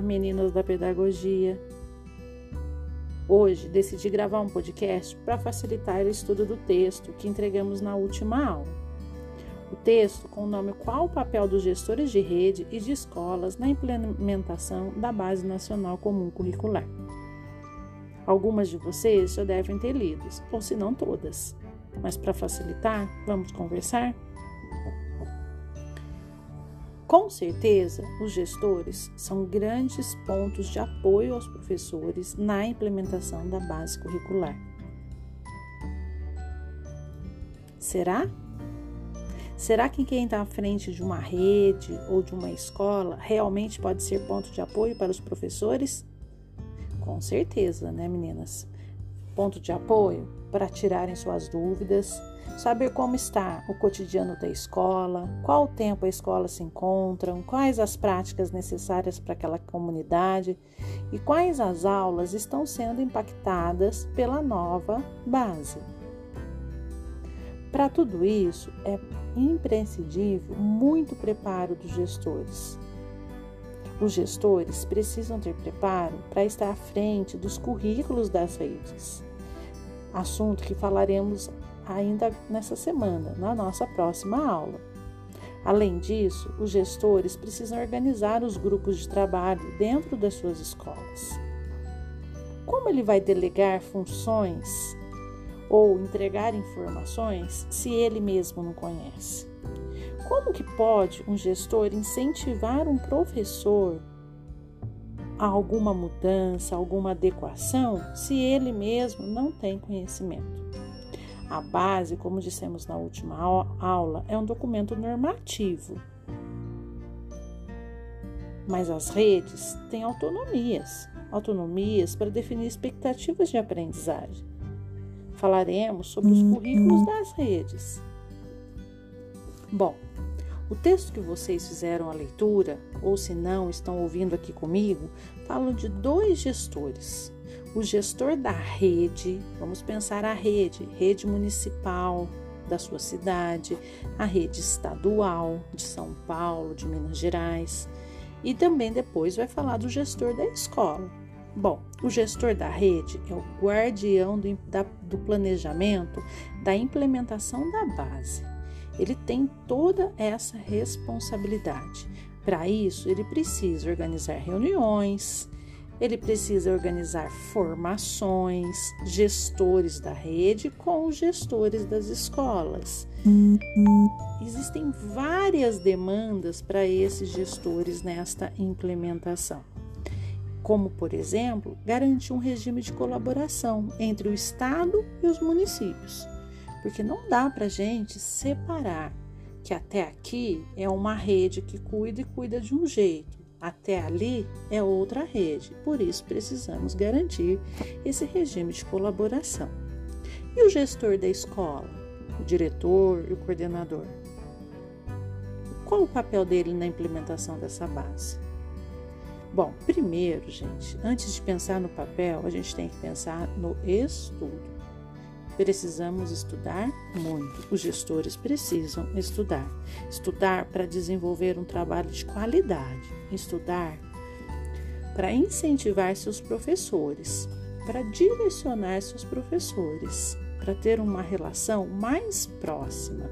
Meninas da pedagogia! Hoje decidi gravar um podcast para facilitar o estudo do texto que entregamos na última aula. O texto com o nome Qual o papel dos gestores de rede e de escolas na implementação da Base Nacional Comum Curricular. Algumas de vocês já devem ter lido, ou se não todas. Mas para facilitar, vamos conversar? Com certeza, os gestores são grandes pontos de apoio aos professores na implementação da base curricular. Será? Será que quem está à frente de uma rede ou de uma escola realmente pode ser ponto de apoio para os professores? Com certeza, né, meninas? Ponto de apoio para tirarem suas dúvidas, saber como está o cotidiano da escola, qual tempo a escola se encontra, quais as práticas necessárias para aquela comunidade e quais as aulas estão sendo impactadas pela nova base. Para tudo isso, é imprescindível muito preparo dos gestores. Os gestores precisam ter preparo para estar à frente dos currículos das redes, assunto que falaremos ainda nessa semana, na nossa próxima aula. Além disso, os gestores precisam organizar os grupos de trabalho dentro das suas escolas. Como ele vai delegar funções ou entregar informações se ele mesmo não conhece? Como que pode um gestor incentivar um professor a alguma mudança, alguma adequação, se ele mesmo não tem conhecimento? A base, como dissemos na última aula, é um documento normativo. Mas as redes têm autonomias autonomias para definir expectativas de aprendizagem. Falaremos sobre os currículos das redes. Bom, o texto que vocês fizeram a leitura, ou se não estão ouvindo aqui comigo, falam de dois gestores. O gestor da rede, vamos pensar a rede, rede municipal da sua cidade, a rede estadual de São Paulo, de Minas Gerais, e também depois vai falar do gestor da escola. Bom, o gestor da rede é o guardião do, da, do planejamento da implementação da base ele tem toda essa responsabilidade. Para isso, ele precisa organizar reuniões, ele precisa organizar formações, gestores da rede com os gestores das escolas. Existem várias demandas para esses gestores nesta implementação, como, por exemplo, garantir um regime de colaboração entre o Estado e os municípios porque não dá para gente separar que até aqui é uma rede que cuida e cuida de um jeito, até ali é outra rede. Por isso precisamos garantir esse regime de colaboração. E o gestor da escola, o diretor e o coordenador? Qual o papel dele na implementação dessa base? Bom, primeiro, gente, antes de pensar no papel, a gente tem que pensar no estudo. Precisamos estudar muito. Os gestores precisam estudar. Estudar para desenvolver um trabalho de qualidade. Estudar para incentivar seus professores, para direcionar seus professores, para ter uma relação mais próxima.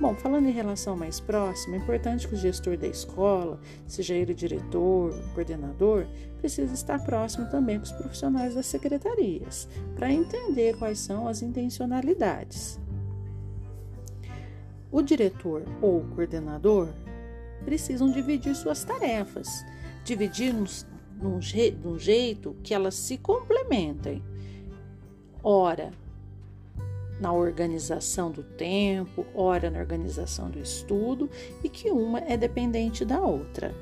Bom, falando em relação mais próxima, é importante que o gestor da escola, seja ele diretor, coordenador, precisa estar próximo também com os profissionais das secretarias, para entender quais são as intencionalidades. O diretor ou coordenador precisam dividir suas tarefas, dividir num, jeito que elas se complementem. Ora, na organização do tempo, ora na organização do estudo e que uma é dependente da outra.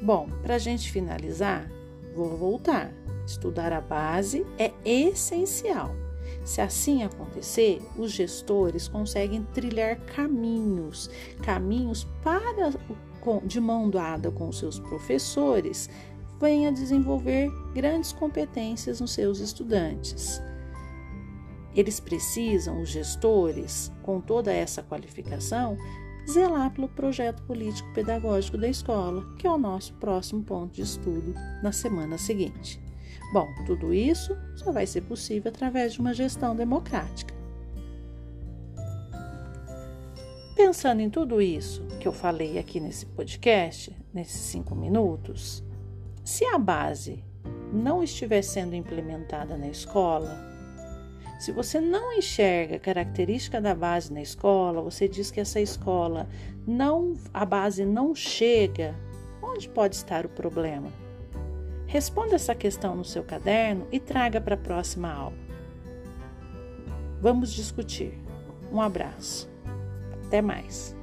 Bom, para a gente finalizar, vou voltar. Estudar a base é essencial. Se assim acontecer, os gestores conseguem trilhar caminhos, caminhos para de mão dada com seus professores, venha desenvolver grandes competências nos seus estudantes. Eles precisam, os gestores, com toda essa qualificação, zelar pelo projeto político-pedagógico da escola, que é o nosso próximo ponto de estudo na semana seguinte. Bom, tudo isso só vai ser possível através de uma gestão democrática. Pensando em tudo isso que eu falei aqui nesse podcast, nesses cinco minutos, se a base não estiver sendo implementada na escola, se você não enxerga a característica da base na escola, você diz que essa escola não, a base não chega, onde pode estar o problema? Responda essa questão no seu caderno e traga para a próxima aula. Vamos discutir. Um abraço. Até mais.